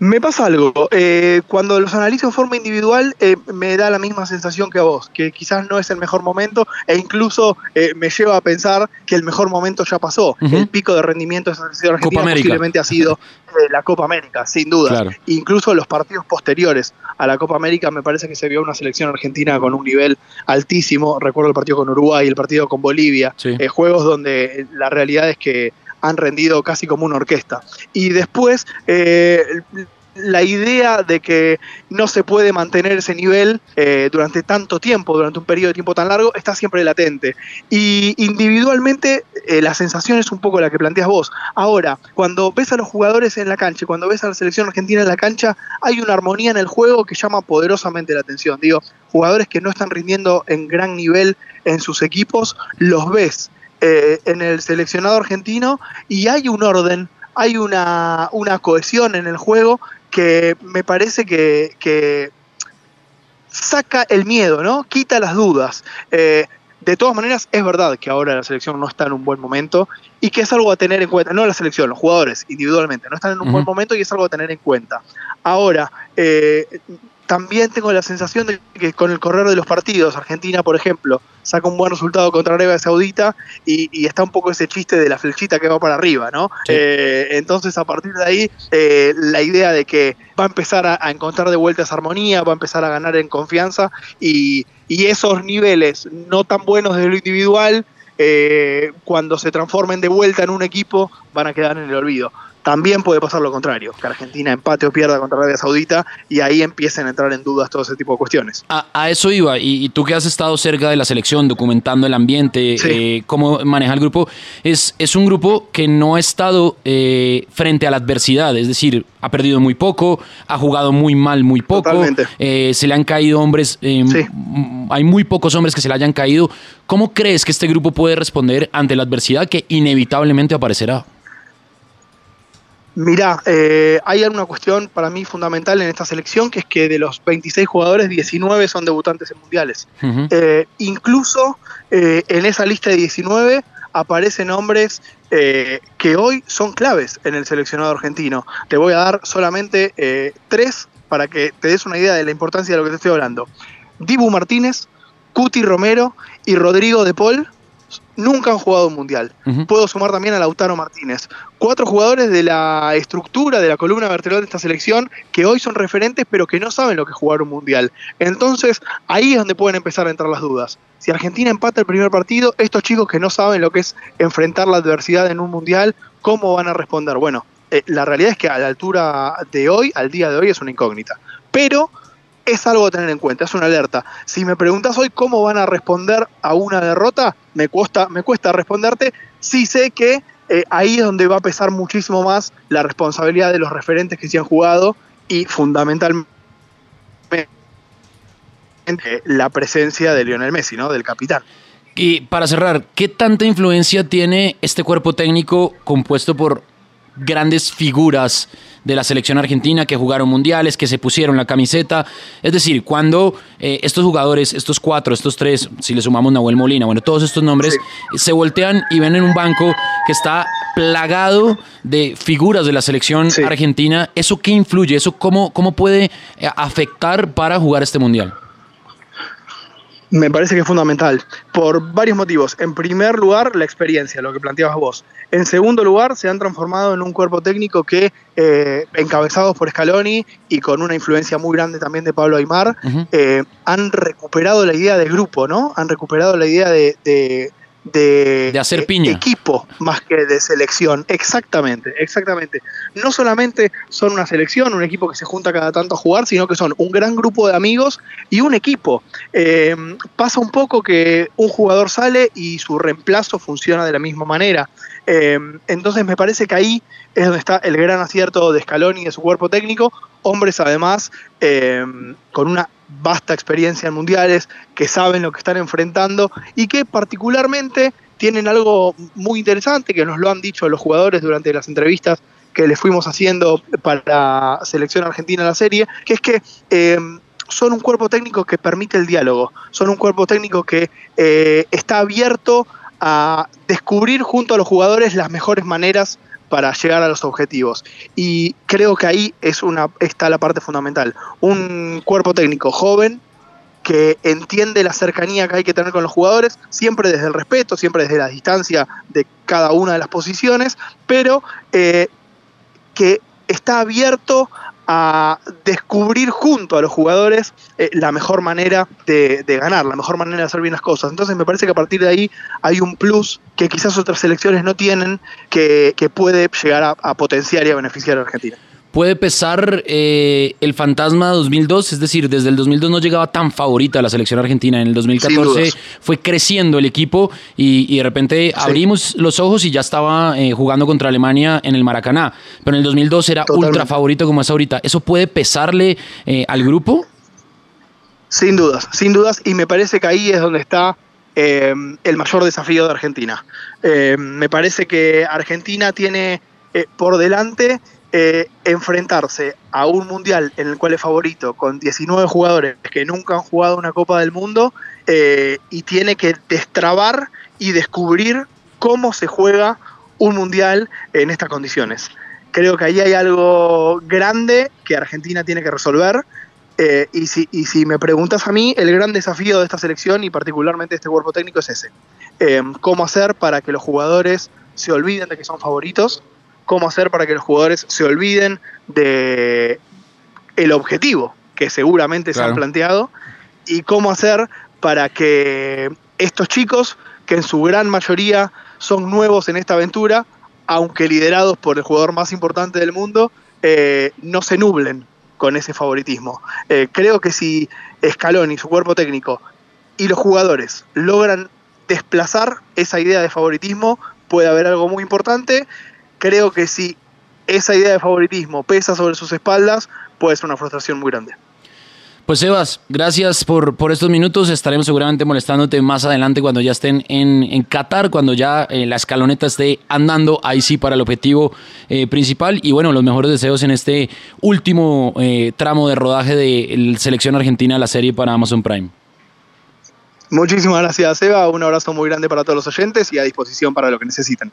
Me pasa algo, eh, cuando los analizo en forma individual eh, me da la misma sensación que a vos, que quizás no es el mejor momento e incluso eh, me lleva a pensar que el mejor momento ya pasó. El pico de rendimiento de esa selección argentina posiblemente ha sido la Copa América, sin duda. Incluso los partidos posteriores a la Copa América me parece que se vio una selección argentina con un nivel altísimo. Recuerdo el partido con Uruguay, el partido con Bolivia, juegos donde la realidad es que han rendido casi como una orquesta. Y después, eh, la idea de que no se puede mantener ese nivel eh, durante tanto tiempo, durante un periodo de tiempo tan largo, está siempre latente. Y individualmente eh, la sensación es un poco la que planteas vos. Ahora, cuando ves a los jugadores en la cancha, cuando ves a la selección argentina en la cancha, hay una armonía en el juego que llama poderosamente la atención. Digo, jugadores que no están rindiendo en gran nivel en sus equipos, los ves eh, en el seleccionado argentino y hay un orden, hay una, cohesión en el juego que me parece que, saca el miedo, ¿no? Quita las dudas. Eh, de todas maneras, es verdad que ahora la selección no está en un buen momento y que es algo a tener en cuenta. No la selección, los jugadores individualmente no están en un buen momento y es algo a tener en cuenta. Ahora, eh, también tengo la sensación de que con el correr de los partidos, Argentina, por ejemplo, saca un buen resultado contra Arabia Saudita y, está un poco ese chiste de la flechita que va para arriba, ¿no? Eh, entonces, a partir de ahí, eh, la idea de que va a empezar a, encontrar de vuelta esa armonía, va a empezar a ganar en confianza y, esos niveles no tan buenos desde lo individual, eh, cuando se transformen de vuelta en un equipo, van a quedar en el olvido. También puede pasar lo contrario, que Argentina empate o pierda contra Arabia Saudita y ahí empiecen a entrar en dudas todo ese tipo de cuestiones. A, eso iba, y, tú que has estado cerca de la selección, documentando el ambiente, eh, cómo maneja el grupo, es, es un grupo que no ha estado eh, frente a la adversidad, es decir, ha perdido muy poco, ha jugado muy mal muy poco, eh, se le han caído hombres, hay muy pocos hombres que se le hayan caído. ¿Cómo crees que este grupo puede responder ante la adversidad que inevitablemente aparecerá? Mirá, eh, hay una cuestión para mí fundamental en esta selección, que es que de los 26 jugadores, 19 son debutantes en mundiales. Eh, incluso eh, en esa lista de 19 aparecen nombres que hoy son claves en el seleccionado argentino. Te voy a dar solamente tres para que te des una idea de la importancia de lo que te estoy hablando. Dibu Martínez, Cuti Romero y Rodrigo de Paul nunca han jugado un mundial. Puedo sumar también a Lautaro Martínez. Cuatro jugadores de la estructura, de la columna vertebral de esta selección, que hoy son referentes, pero que no saben lo que es jugar un mundial. Entonces, ahí es donde pueden empezar a entrar las dudas. Si Argentina empata el primer partido, estos chicos que no saben lo que es enfrentar la adversidad en un mundial, ¿cómo van a responder? Bueno, eh, la realidad es que a la altura de hoy, al día de hoy, es una incógnita. Pero es algo a tener en cuenta, es una alerta. Si me preguntas hoy cómo van a responder a una derrota, me cuesta, me cuesta responderte. Sí sé que eh, ahí es donde va a pesar muchísimo más la responsabilidad de los referentes que se han jugado y fundamentalmente la presencia de Lionel Messi, ¿no? Del capitán. Y para cerrar, ¿qué tanta influencia tiene este cuerpo técnico compuesto por grandes figuras de la selección argentina que jugaron mundiales, que se pusieron la camiseta. Es decir, cuando eh, estos jugadores, estos cuatro, estos tres, si le sumamos Nahuel Molina, bueno, todos estos nombres, se voltean y ven en un banco que está plagado de figuras de la selección argentina, ¿eso qué influye? ¿Eso cómo, cómo puede eh, afectar para jugar este mundial? Me parece que es fundamental, por varios motivos. En primer lugar, la experiencia, lo que planteabas vos. En segundo lugar, se han transformado en un cuerpo técnico que, eh, encabezados por Scaloni y con una influencia muy grande también de Pablo Aymar, eh, han recuperado la idea de grupo, ¿no? Han recuperado la idea de, de, de, De hacer eh, piña. equipo más que de selección. Exactamente, exactamente. No solamente son una selección, un equipo que se junta cada tanto a jugar, sino que son un gran grupo de amigos y un equipo. Eh, pasa un poco que un jugador sale y su reemplazo funciona de la misma manera. Eh, entonces me parece que ahí es donde está el gran acierto de Scaloni y de su cuerpo técnico. Hombres además eh, con una vasta experiencia en mundiales, que saben lo que están enfrentando y que particularmente tienen algo muy interesante, que nos lo han dicho los jugadores durante las entrevistas que les fuimos haciendo para Selección Argentina la serie, que es que eh, son un cuerpo técnico que permite el diálogo, son un cuerpo técnico que eh, está abierto a descubrir junto a los jugadores las mejores maneras para llegar a los objetivos. Y creo que ahí es una, está la parte fundamental. Un cuerpo técnico joven que entiende la cercanía que hay que tener con los jugadores, siempre desde el respeto, siempre desde la distancia de cada una de las posiciones, pero eh, que está abierto a descubrir junto a los jugadores eh, la mejor manera de, ganar, la mejor manera de hacer bien las cosas. Entonces me parece que a partir de ahí hay un plus que quizás otras selecciones no tienen, que, que puede llegar a, a, potenciar y a beneficiar a Argentina. ¿Puede pesar eh, el fantasma 2002? Es decir, desde el 2002 no llegaba tan favorita la selección argentina. En el 2014 fue creciendo el equipo y, y de repente sí. abrimos los ojos y ya estaba eh, jugando contra Alemania en el Maracaná. Pero en el 2002 era Totalmente. ultra favorito como es ahorita. ¿Eso puede pesarle eh, al grupo? Sin dudas, sin dudas. Y me parece que ahí es donde está el mayor desafío de Argentina. Me parece que Argentina tiene por delante eh, enfrentarse a un mundial en el cual es favorito con 19 jugadores que nunca han jugado una Copa del Mundo eh, y tiene que destrabar y descubrir cómo se juega un mundial en estas condiciones. Creo que ahí hay algo grande que Argentina tiene que resolver. Eh, y, si, y, si, me preguntas a mí, el gran desafío de esta selección y particularmente de este cuerpo técnico es ese. ¿Cómo hacer para que los jugadores se olviden de que son favoritos? Cómo hacer para que los jugadores se olviden de el objetivo que seguramente claro. se han planteado y cómo hacer para que estos chicos, que en su gran mayoría son nuevos en esta aventura, aunque liderados por el jugador más importante del mundo, eh, no se nublen con ese favoritismo. Eh, creo que si Scaloni, su cuerpo técnico y los jugadores logran desplazar esa idea de favoritismo, puede haber algo muy importante creo que si esa idea de favoritismo pesa sobre sus espaldas, puede ser una frustración muy grande. Pues Sebas, gracias por, por estos minutos. Estaremos seguramente molestándote más adelante cuando ya estén en, en Qatar, cuando ya eh, la escaloneta esté andando, ahí sí para el objetivo eh, principal. Y bueno, los mejores deseos en este último eh, tramo de rodaje de la selección argentina, la serie para Amazon Prime. Muchísimas gracias, Seba. Un abrazo muy grande para todos los oyentes y a disposición para lo que necesiten.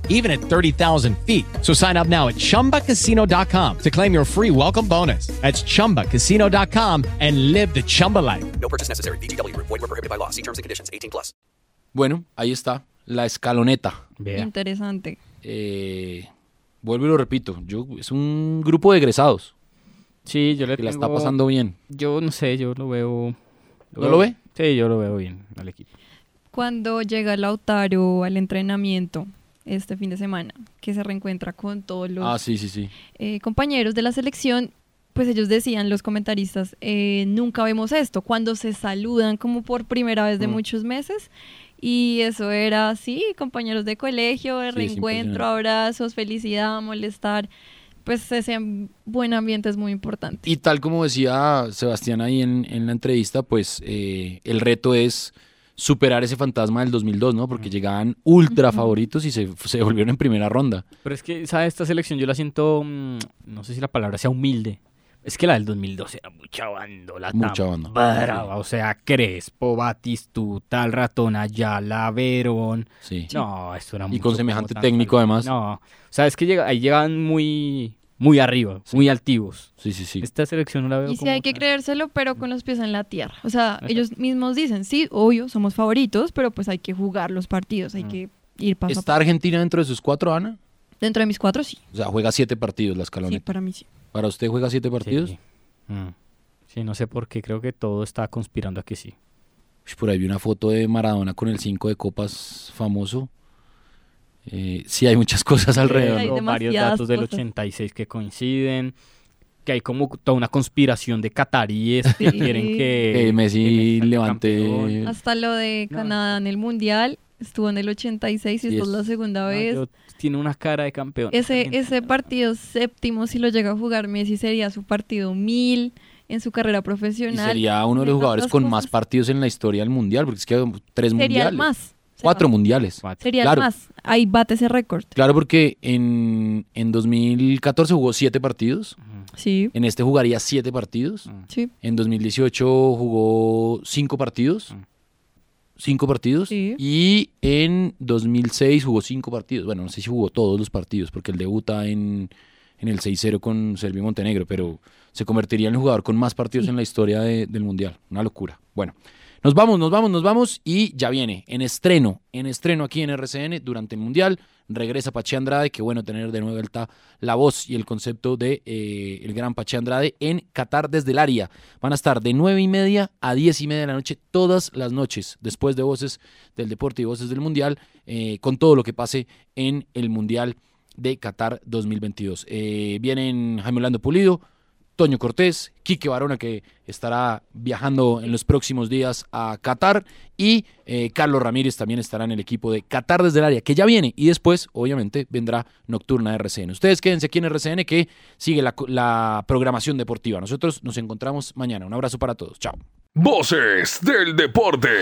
even at 30,000 feet. So sign up now at chumbacasino.com to claim your free welcome bonus. That's chumbacasino.com and live the Chumba life. No purchase necessary. DTW, void, were prohibited by law. See terms and conditions 18 plus. Bueno, ahí está, la escaloneta. Yeah. Interesante. Eh, vuelvo y lo repito, yo, es un grupo de egresados. Sí, yo le que tengo, la está pasando bien. Yo no sé, yo lo veo. ¿No lo ve? Sí, yo lo veo bien al equipo. Cuando llega Lautaro al entrenamiento este fin de semana, que se reencuentra con todos los ah, sí, sí, sí. Eh, compañeros de la selección, pues ellos decían, los comentaristas, eh, nunca vemos esto, cuando se saludan como por primera vez de mm. muchos meses. Y eso era así, compañeros de colegio, de reencuentro, abrazos, felicidad, molestar. Pues ese buen ambiente es muy importante. Y tal como decía Sebastián ahí en, en la entrevista, pues eh, el reto es superar ese fantasma del 2002, ¿no? Porque llegaban ultra favoritos y se, se volvieron en primera ronda. Pero es que, ¿sabes? Esta selección yo la siento, mmm, no sé si la palabra sea humilde, Es que la del 2012 era mucha bandola. Mucha banda. brava, O sea, Crespo, Batistuta, el ratón Ayala, Verón. Sí. No, eso era Y mucho con semejante técnico, además. No, o sea, es que llega, ahí llegan muy, muy arriba, muy altivos. Sí, sí, sí. Esta selección no la veo Y sí como hay que creérselo, pero con los pies en la tierra. O sea, ellos mismos dicen, sí, obvio, somos favoritos, pero pues hay que jugar los partidos, hay que ir paso a ¿Está paso. Argentina dentro de sus cuatro, Ana? Dentro de mis cuatro, sí. O sea, juega siete partidos la Sí, escaloneta. para mí sí. ¿Para usted juega siete partidos? Sí. Mm. Sí, no sé por qué, creo que todo está conspirando a que sí. Por ahí vi una foto de Maradona con el 5 de copas famoso. Eh, sí, hay muchas cosas alrededor. Hay varios datos del cosas. 86 que coinciden, que hay como toda una conspiración de cataríes que quieren que, Que Messi levante- campeón. Hasta lo de. Canadá en el Mundial, estuvo en el 86 y Sí, esta es es- la segunda No, vez. yo- tiene una cara de campeón. Ese, ese partido séptimo, si lo llega a jugar Messi, sería su partido mil en su carrera Y profesional. sería uno de los jugadores con más partidos en la historia del mundial, porque es que tres Sería mundiales. el más. Cuatro mundiales. Cuatro. Sería Claro. el más. Ahí bate ese récord. Claro, porque en, en 2014 jugó siete partidos. Sí, En este jugaría siete partidos. sí. En 2018 jugó cinco partidos. Cinco partidos. Sí. Y en 2006 jugó cinco partidos. Bueno, no sé si jugó todos los partidos, porque él debuta en, en el 6-0 con Serbia y Montenegro, pero se convertiría en el jugador con más partidos Sí. en la historia de- del Mundial. Una locura. Bueno, nos vamos, nos vamos, nos vamos. Y ya viene en estreno, en estreno aquí en RCN durante el Mundial. Regresa Pache Andrade, qué bueno tener de nuevo vuelta la voz y el concepto de eh, el gran Pache Andrade en Qatar desde el área. Van a estar de nueve y media a diez y media de la noche todas las noches, después de Voces del Deporte y Voces del Mundial, eh, con todo lo que pase en el Mundial de Qatar 2022. Eh, vienen Jaime Orlando Pulido, Toño Cortés, Quique Barona, que estará viajando en los próximos días a Qatar, y eh, Carlos Ramírez también estará en el equipo de Qatar desde el área, que ya viene, y después, obviamente, vendrá Nocturna RCN. Ustedes quédense aquí en RCN, que sigue la, la programación deportiva. Nosotros nos encontramos mañana. Un abrazo para todos. Chao. Voces del deporte.